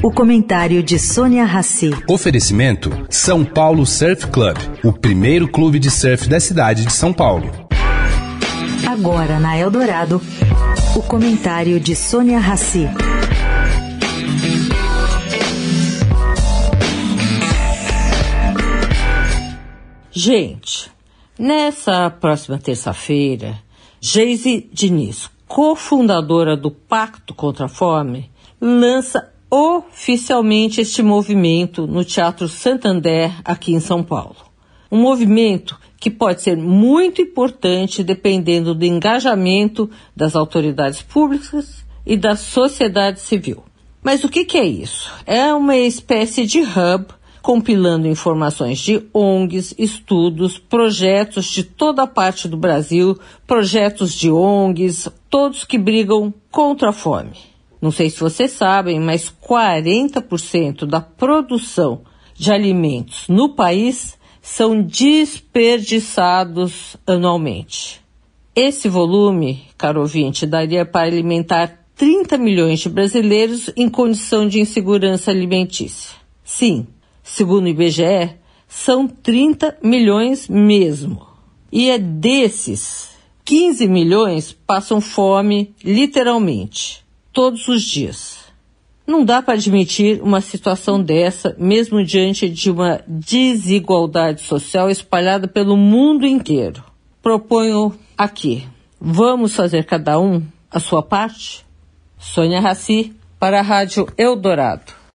O comentário de Sônia Rassi. Oferecimento São Paulo Surf Club, o primeiro clube de surf da cidade de São Paulo. Agora na Eldorado, o comentário de Sônia Rassi. Gente, nessa próxima terça-feira, Geise Diniz, cofundadora do Pacto contra a Fome, lança oficialmente este movimento no Teatro Santander, aqui em São Paulo. Um movimento que pode ser muito importante dependendo do engajamento das autoridades públicas e da sociedade civil. Mas o que, é isso? É uma espécie de hub compilando informações de ONGs, estudos, projetos de toda a parte do Brasil, projetos de ONGs, todos que brigam contra a fome. Não sei se vocês sabem, mas 40% da produção de alimentos no país são desperdiçados anualmente. Esse volume, caro ouvinte, daria para alimentar 30 milhões de brasileiros em condição de insegurança alimentícia. Sim, segundo o IBGE, são 30 milhões mesmo. E é desses, 15 milhões passam fome literalmente, todos os dias. Não dá para admitir uma situação dessa, mesmo diante de uma desigualdade social espalhada pelo mundo inteiro. Proponho aqui, vamos fazer cada um a sua parte? Sônia Raci, para a Rádio Eldorado.